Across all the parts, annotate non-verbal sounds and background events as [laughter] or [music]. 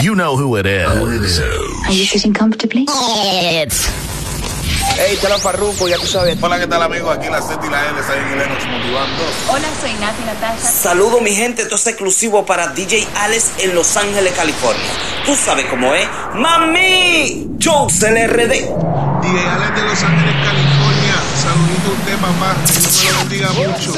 You know who it is. Are you sitting comfortably? It's Hey, te lo farruco, ya tú sabes. Hola, ¿qué tal amigos? Aquí la Z y la L, Saben y Lennox motivando. Hola, soy Nati Natasha. Saludo mi gente, esto es exclusivo para DJ Alex en Los Ángeles, California. Tú sabes cómo es. ¡Mami! Jokes LRD. DJ Alex de Los Ángeles, California. Saludito a usted, papá. Que Dios me lo bendiga mucho.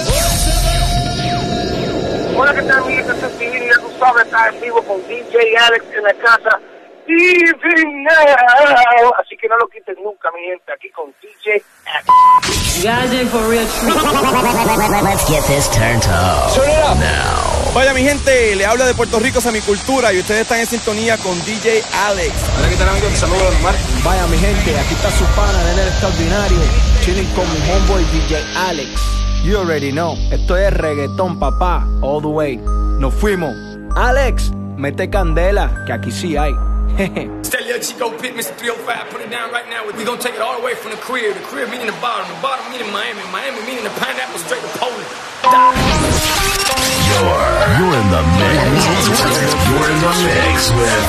Hola, ¿qué tal, mi gente? Es Divino, ya tú sabes, estás en vivo con DJ Alex en la casa. Even now. Así que no lo quiten nunca, mi gente, aquí con DJ Alex. Let's get this turned up. Now. Vaya mi gente, le habla de Puerto Rico a mi cultura y ustedes están en sintonía con DJ Alex. Hola, ¿qué tal, amigos? Saludos a Omar. Vaya mi gente, aquí está su pana de Nero Extraordinario, chilling con mi homeboy DJ Alex. You already know, esto es reggaetón papá, all the way. Nos fuimos. Alex, mete candela, que aquí sí hay. Tell your Chico Pit, Mr. 305, put it down right now. We gonna take it all the way from the crib. The crib meaning the bottom, the bottom meaning Miami, Miami meaning the pineapple straight to Poland. You're, you're in the mix. You're in the mix with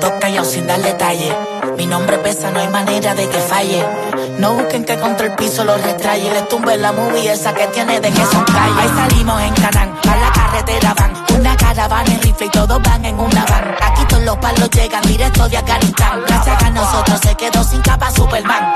Toca callado sin dar detalle. Mi nombre pesa, no hay manera de que falle. No busquen que contra el piso lo retraye. Les tumbe la movie esa que tiene de que son calle. Ahí salimos en Canán, a la carretera van. Una caravana en rifle y todos van en una van. Aquí todos los palos llegan directo de Afganistán. Gracias a nosotros se quedó sin capa Superman.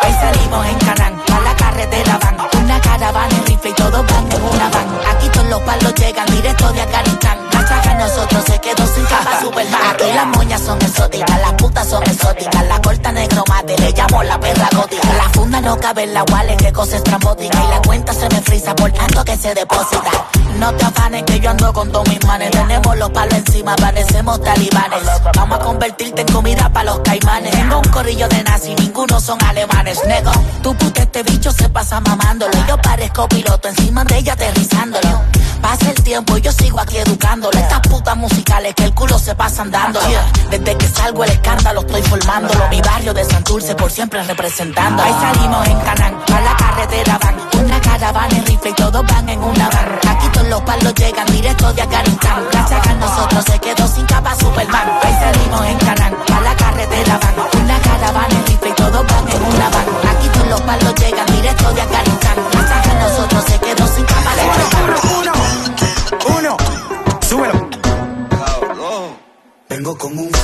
Las moñas son exóticas, las putas son exóticas. La corta negro mate, le llamo la perra gótica. La funda no cabe en la wallet, que cosa estrambótica. Y la cuenta se me frisa por tanto que se deposita. No te afanes que yo ando con todos mis manes. Tenemos los palos encima, parecemos talibanes. Vamos a convertirte en comida para los caimanes. Tengo un corrillo de nazi, ninguno son alemanes. Nego, tu puta este bicho se pasa mamándolo. Yo parezco piloto encima de ella aterrizándolo. Pasa el tiempo y yo sigo aquí educándolo. Estas putas musicales que el culo se pasan dando. Desde que salgo el escándalo estoy formándolo. Mi barrio de Santurce por siempre representando. Ahí salimos en Canán, a la carretera van. Una caravana en rifle y todos van en una van. Aquí todos los palos llegan directo de Afganistán. Gracias a nosotros se quedó sin capa Superman. Ahí salimos en Canán, a la carretera van. Una caravana en rifle y todos van en una van. Aquí todos los palos llegan directo de Afganistán. Gracias a nosotros se quedó sin capa Superman. Uno, uno, súbelo. Vengo con un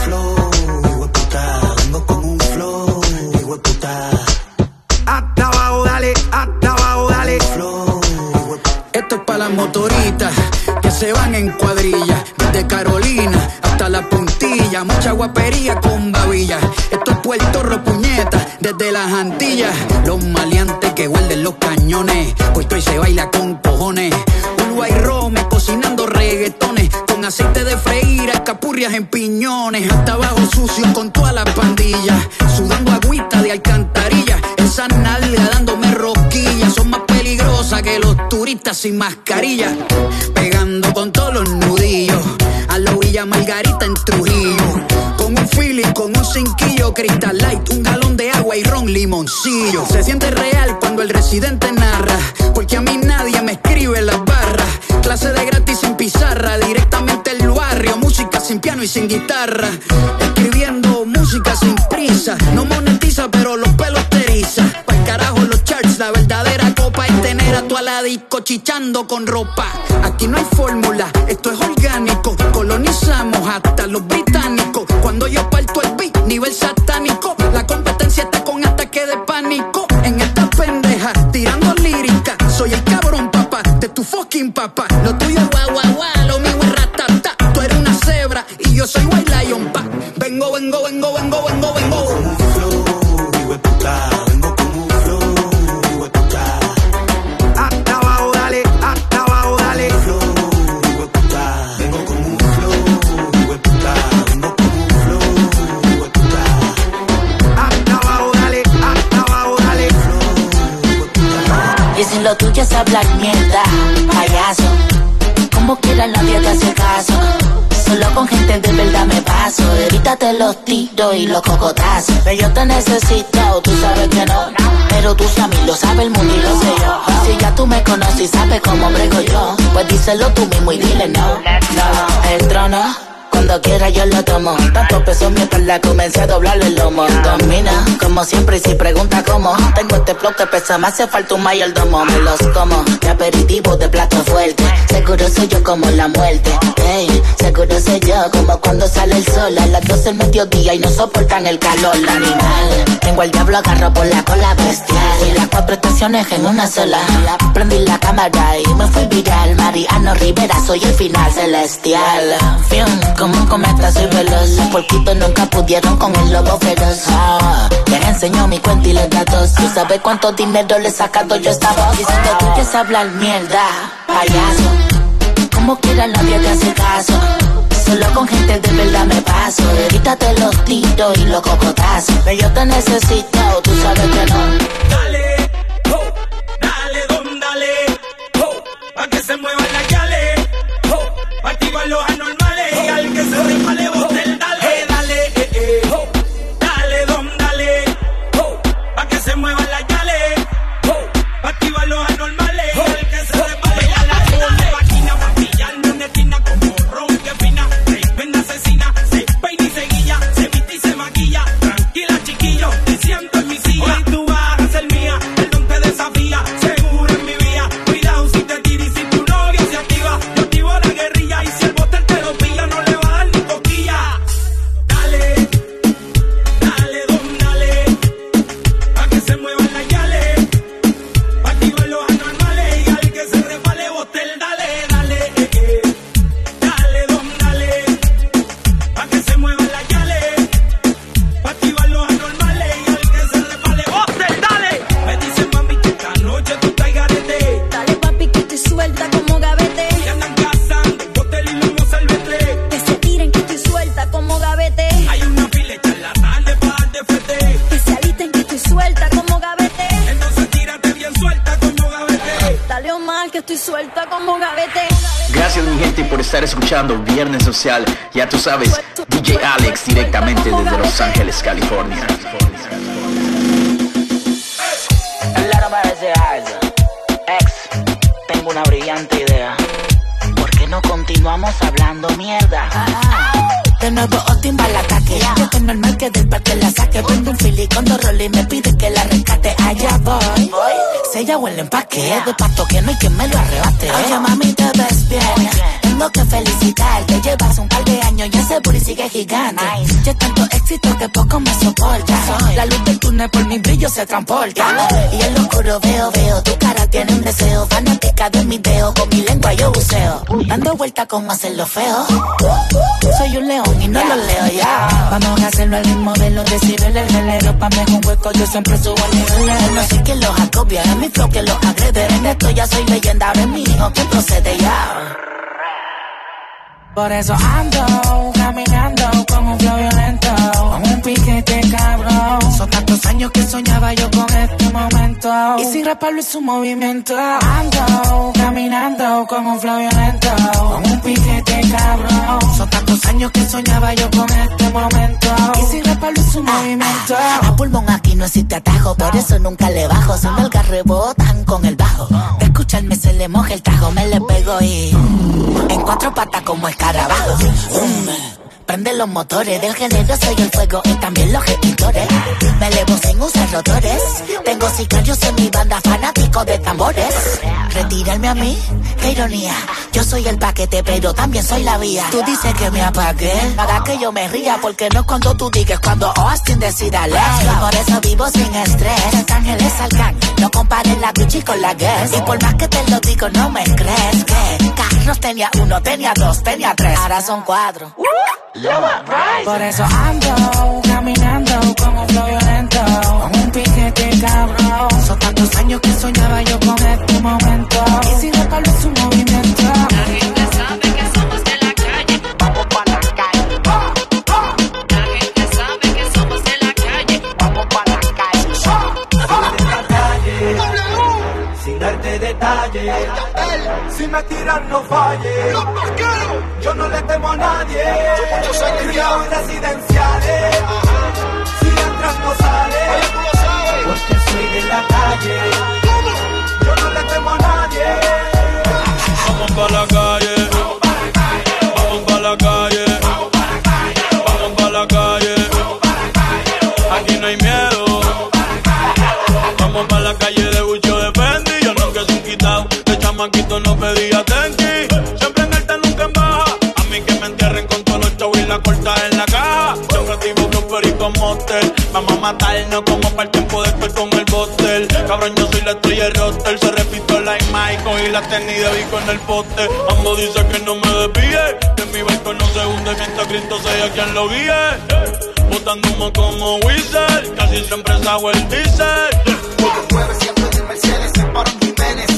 Mucha guapería con babilla. Esto es Puerto Rico, puñeta. Desde las Antillas. Los maleantes que huelden los cañones. Puesto y se baila con cojones. Uruguay Rome cocinando reggaetones. Con aceite de freír, escapurrias en piñones. Hasta abajo sucio con toda la pandilla. Sudando agüita de alcantarilla. Esa nalga sin mascarilla. Pegando con todos los nudillos. A la orilla Margarita en Trujillo. Con un feeling, con un cinquillo. Crystal Light, un galón de agua y ron limoncillo. Se siente real cuando el residente narra. Porque a mí nadie me escribe las barras. Clase de gratis sin pizarra. Directamente el barrio. Música sin piano y sin guitarra. Escribiendo música sin prisa. No monetiza, pero los es tener a tu aladico chichando con ropa. Aquí no hay fórmula, esto es orgánico. Colonizamos hasta los británicos. Cuando yo parto el beat, nivel satánico. La competencia está con ataque de pánico. En esta pendeja, tirando lírica. Soy el cabrón, papá, de tu fucking papá. Lo tuyo es hablar mierda, payaso. Como quiera nadie te hace caso. Solo con gente de verdad me paso. Evítate los tiros y los cocotazos. Que yo te necesito, tú sabes que no. Pero tú sabes, lo sabe el mundo y lo sé yo. Si ya tú me conoces y sabes cómo brego yo. Pues díselo tú mismo y dile no. No, el trono. Cuando quiera yo lo tomo. Tanto peso en mi espalda, comencé a doblarle el lomo. Domina, como siempre, y si pregunta cómo. Tengo este flow que pesa, me hace falta un mayordomo. Me los como, de aperitivo, de plato fuerte. Seguro soy yo como la muerte. Ey, seguro soy yo como cuando sale el sol a las 12 del mediodía y no soportan el calor. Animal, tengo el diablo agarro por la cola bestial. Y las cuatro estaciones en una sola. Prendí la cámara y me fui viral. Mariano Rivera, soy el final celestial. Como un cometa soy veloz. Los porquitos nunca pudieron con el lobo feroz. Ah, les enseño mi cuenta y los datos. ¿Tú sabes cuánto dinero le sacado yo esta voz? Dicen que tú quieres hablar mierda, payaso. Como quiera nadie te hace caso. Solo con gente de verdad me paso. Evítate los tiros y los cocotazos. Pero yo te necesito, tú sabes que no. Dale, ho, dale, don, dale, ho, pa' que se muevan estoy suelta como gavete. Gracias mi gente por estar escuchando Viernes Social. Ya tú sabes, DJ Alex directamente desde Los Ángeles, California. Claro, parece Aiza. Ex, tengo una brillante idea. ¿Por qué no continuamos hablando mierda? De nuevo Austin va al ataque Yo que normal que del parque la saque. Prendo un fili con dos roles y me pide que la rescate. Allá voy. Sella o el empaque De pasto que no hay quien me lo arrebate. Oye mami te ves bien Tengo que felicitarte. Llevas un par de años y ese booty sigue gigante. Ya tanto éxito que poco me soporta. La luz del túnel por mi brillo se transporta. Y en lo oscuro veo, veo. Tu cara tiene un deseo De mi dedo Con mi lengua yo buceo. Dando vuelta como hacerlo feo. Soy un león y no lo leo ya. Vamos a hacerlo al mismo de los decibeles El género pa' mí es un hueco Yo siempre subo a niveles No sé quién los acopia Es mi flow que los agrede. En esto ya soy leyenda Ahora es mi hijo que procede ya por eso ando caminando con un flow violento, con un piquete cabrón. Son tantos años que soñaba yo con este momento. Y sin raparlo es un movimiento. Ando caminando con un flow violento, con un piquete cabrón. Son tantos años que soñaba yo con este momento. Y sin raparlo es un movimiento. A pulmón aquí no existe atajo, por eso nunca le bajo. Si no el rebotan con el bajo. De se le moja el tajo, me le pego y. Cuatro patas como escarabajo. Prende los motores del género, soy el fuego y también los gestores. Me elevo sin usar rotores. Tengo sicarios en mi banda, fanáticos de tambores. Retirarme a mí, qué ironía. Yo soy el paquete, pero también soy la vía. Tú dices que me apague, haga que yo me ría, porque no es cuando tú digas, cuando Austin decida let's. Por eso vivo sin estrés. Los ángeles salgan, no compares la Gucci con la Guess. Y por más que te lo digo, no me crees que carros tenía uno, tenía dos, tenía tres. Ahora son cuatro. Por eso ando caminando con un flow violento, con un piquete cabrón. Son tantos años que soñaba yo con este momento. Y si es un movimiento. La gente sabe que somos de la calle. Vamos para la calle. La gente sabe que somos de la calle. Vamos para la calle. Sin darte detalles, si me tiran no Vamos a matarnos como para el tiempo después con el botel. Cabrón, yo soy la estrella de roster. Se repito like Michael y la tenis de en el poste. Ando dice que no me desvíe. De mi barco no se hunde mientras Cristo sea quien lo guíe. Botando humo como Wizard. Casi siempre hago el diesel. Mueve siempre de Mercedes, para un Jiménez.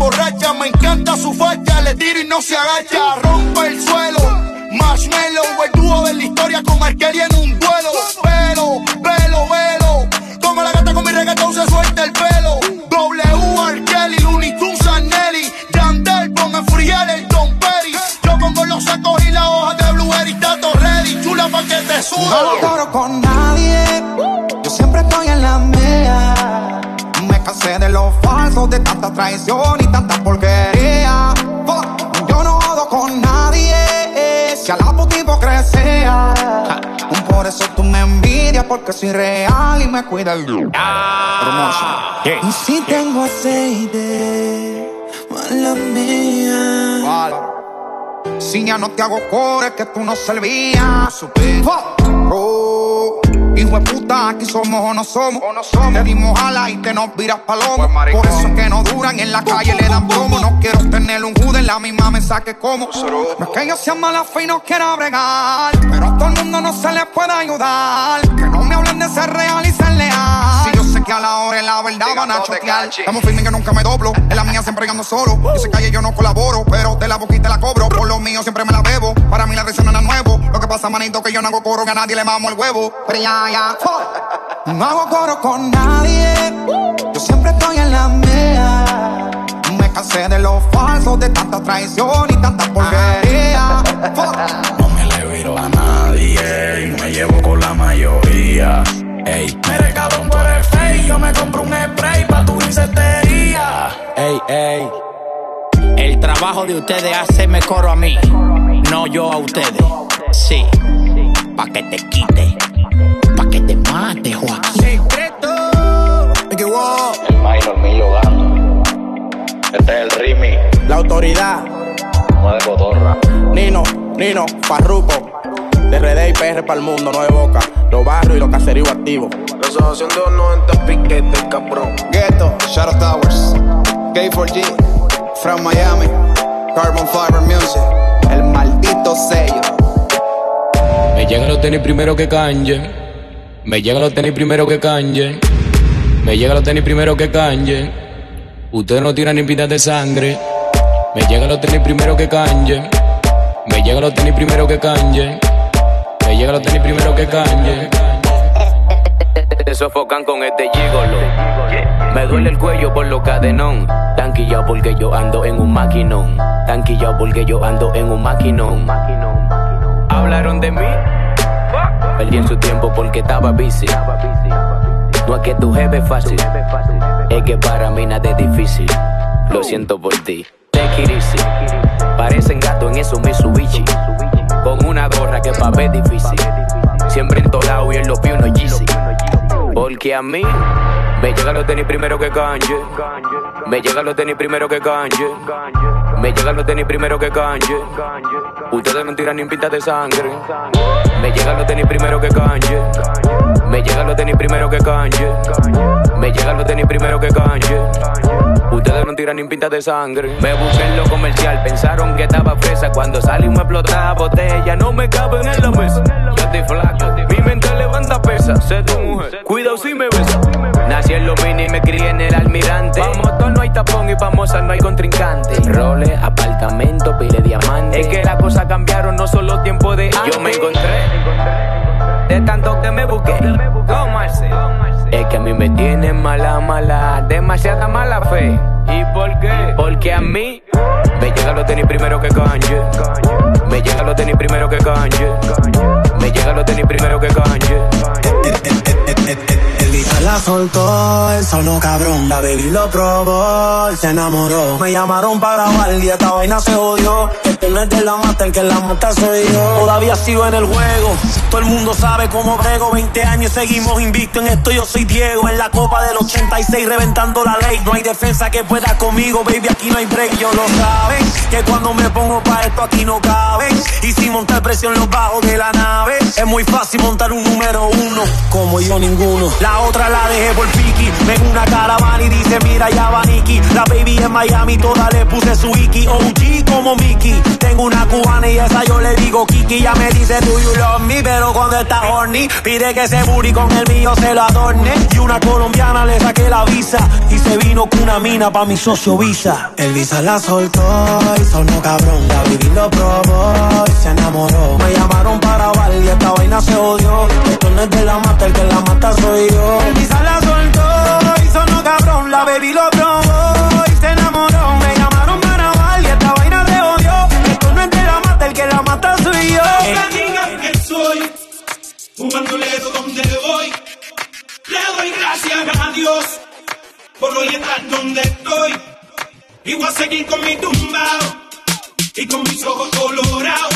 emborracha, me encanta su facha, le tiro y no se agacha, rompe el suelo. Marshmallow, el dúo de la historia con Arkelia en un duelo. Velo, velo, velo. Como la gata con mi reggaetón se suelta el pelo. W, Arkeli, Looney Tunes, Nelly. Yandel, ponme Furiel, el Don Perry. Yo pongo los sacos y la hoja de blueberry, tato ready. Chula pa' que te suda. No lloro con nadie, yo siempre estoy en la mía. Me cansé de los falsos, de tantas traiciones porque soy real y me cuida el ah, yeah, y si yeah. tengo aceite, mala mía. Vale. Si ya no te hago core, que tú no servías. Supe. Oh. Hijo de puta, aquí somos o no somos. Te dimos ala y te nos viras palomo. Por eso es que no duran en la calle le dan plomo. No quiero tener un jude en la misma mesa que como. No es que yo sea mala fe y no quiera bregar. Pero a todo el mundo no se les puede ayudar. Que no me hablen de ser real y ser leal. Si sé que a la hora y la verdad van a chotear. Estamos firmes que nunca me doblo. En la mía siempre ando solo. Yo sé calle yo no colaboro. Pero de la boquita la cobro. Por lo mío siempre me la bebo. Para mí la no es nuevo. Lo que pasa, manito, que yo no hago coro. Que a nadie le mamo el huevo. Pero ya, ya. [laughs] No hago coro con nadie. Yo siempre estoy en la mía. Me cansé de los falsos, de tanta traición y tanta porquería. [laughs] Ey, ey. El trabajo de ustedes hacerme coro a mí, no yo a ustedes. Sí, pa' que te quite, pa' que te mate, Joaquín. Secreto. El minor mío gano. Este es el Rimi. La autoridad, No de cotorra. Nino, Nino, Farruco. De RD y PR para el mundo, no de boca. Los barrios y los caseríos activos. Resolución 290 piquete, cabrón. Ghetto, Shadow Towers. K4G, from Miami. Carbon Fiber Music. El maldito sello. Me llegan los tenis primero que Kanye. Me llegan los tenis primero que Kanye. Me llegan los tenis primero que Kanye. Ustedes no tiran ni pintas de sangre. Me llegan los tenis primero que Kanye. Me llegan los tenis primero que Kanye. Me llegan los tenis primero que Kanye. Te sofocan con este gigolo. Me duele el cuello por lo cadenón. Tanquillao porque yo ando en un maquinón. Tanquillao porque yo ando en un maquinón. Hablaron de mí. Perdí en su tiempo porque estaba busy. No es que tu jefe es fácil. Es que para mí nada es difícil. Lo siento por ti. Easy. Parecen gato en esos Mitsubishi. Con una gorra que pa' ver difícil. Siempre en lado y en los pies no Yeezy. Porque a mí me llegan los tenis primero que Kanye. Me llegan los tenis primero que Kanye. Me llegan los tenis primero que Kanye. Ustedes no tiran ni pintas de sangre. Me llegan los tenis primero que Kanye. Me llegan los tenis primero que Kanye. Me llegan los tenis primero que Kanye. Ustedes no tiran ni pintas de sangre. Me busqué en lo comercial, pensaron que estaba fresa. Cuando salí me explotaba botella, no me caben en la mesa. Yo estoy flaco, mi mente levanta pesa. Sé tu mujer, cuidado si me besa. Nací en los mini y me crié en el almirante. Pa' motor no hay tapón y pa' moza no hay contrincante. Roles, apartamento, pile diamante. Es que las cosas cambiaron, no solo tiempo de antes. Yo me encontré de tanto que me busqué. Es que a mí me tienen mala, mala, demasiada mala fe. ¿Y por qué? Porque a mí me llegan los tenis primero que Kanye. Me llegan los tenis primero que Kanye. Me llegan los tenis primero que Kanye. El la soltó, el solo cabrón. La baby lo probó, se enamoró. Me llamaron para grabar y esta vaina se odió. Este no es de la mata, el que la mata soy yo. Todavía sigo en el juego, todo el mundo sabe cómo brego. 20 años seguimos invicto en esto. Yo soy Diego, en la copa del 86, reventando la ley. No hay defensa que pueda conmigo, baby, aquí no hay break. Yo lo saben, que cuando me pongo pa' esto aquí no caben. Y si montar presión los bajos de la nave, es muy fácil montar un número uno, como yo ninguno. La otra la dejé por Piki, ven una caravana y dice, mira ya va Nicky. La baby en Miami, toda le puse su Iki. OG como Mickey, tengo una cubana y esa yo le digo Kiki. Ya me dice, do you love me? Pero cuando está horny, pide que ese booty con el mío se lo adorne. Y una colombiana le saqué la visa y se vino con una mina pa' mi socio Visa. El Visa la soltó y sonó cabrón. La baby lo probó y se enamoró. Me llamaron para bar y esta vaina se odió. Esto no es de la mata, el que la mata soy yo. Visa la soltó y sonó cabrón. La baby lo probó y se enamoró. Me llamaron para bar y esta vaina se odió. Esto no es de la mata, el que la mata soy yo. La niña que soy, jugándole donde voy. Le doy gracias a Dios por hoy estar donde estoy. Y voy a seguir con mi tumbao y con mis ojos colorados,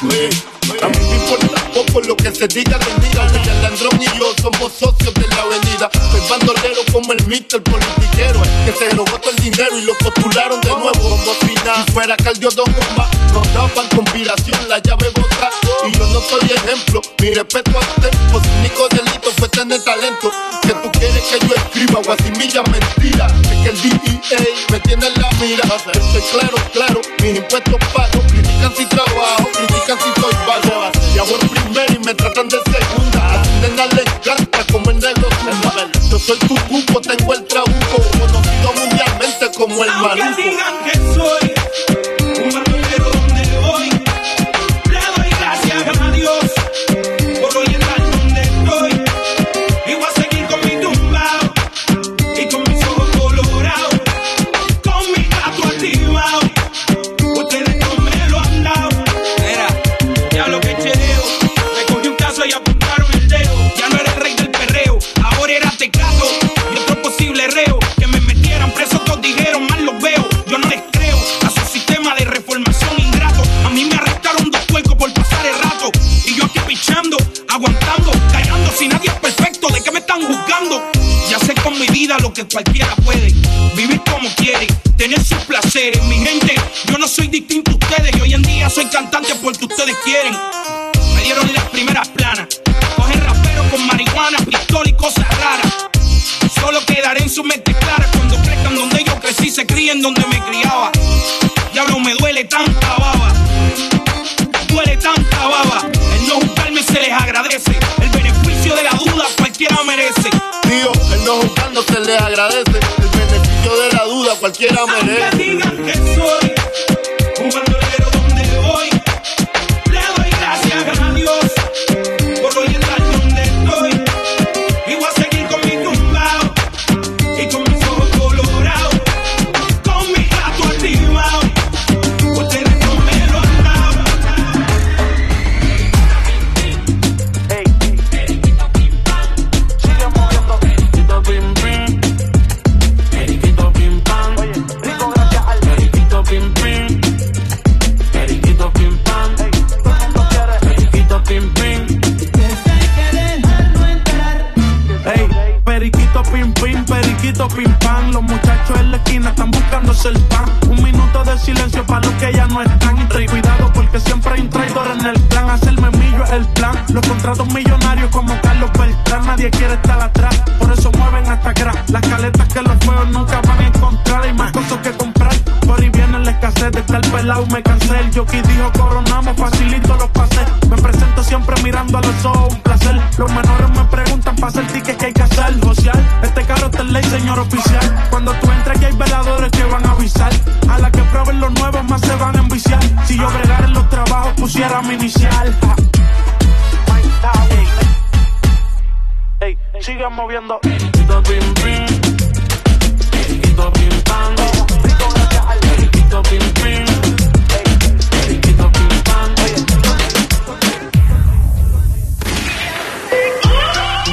A mí me importa poco lo que se diga de mí. Aunque el Andrón y yo somos socios de la avenida. Soy bandolero como el mister politiquero. Que se robó todo el dinero y lo postularon de nuevo como. Si fuera Don Bomba, nos daban conspiración, la llave bota. Y yo no soy ejemplo, mi respeto a tiempo. Su único delito fue tener talento. Que tú quieres que yo escriba guasimilla mentira. Es que el DEA me tiene en la mira. Estoy claro, claro, mis impuestos pago. Critican si trabajo, si soy vago. Y hago el primero y me tratan de segunda. A nena le encanta como el negro tumba. Yo soy tu cupo, tengo el trabuco. Porque ustedes quieren. Me dieron las primeras planas. Cogen raperos con marihuana, pistola y cosas raras. Solo quedaré en su mente clara cuando crezcan donde yo crecí, se críen donde me criaba. Diablo, me duele tanta baba. Duele tanta baba. El no juzgarme se les agradece. El beneficio de la duda cualquiera merece. Tío, el no juzgando se le agradece. El beneficio de la duda cualquiera Aunque merece. digan que soy que hay que hacer. Social. Este carro está en ley, señor oficial. Cuando tú entres aquí hay veladores que van a avisar. A la que prueben los nuevos más se van a enviciar. Si yo bregara en los trabajos pusiera mi inicial. Ey, sigan moviendo.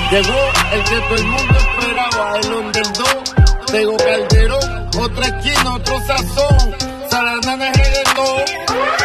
Llegó el que todo el mundo esperaba, el underdog. Tego Calderón, otra esquina, otro sazón. Saranana es reggaetón.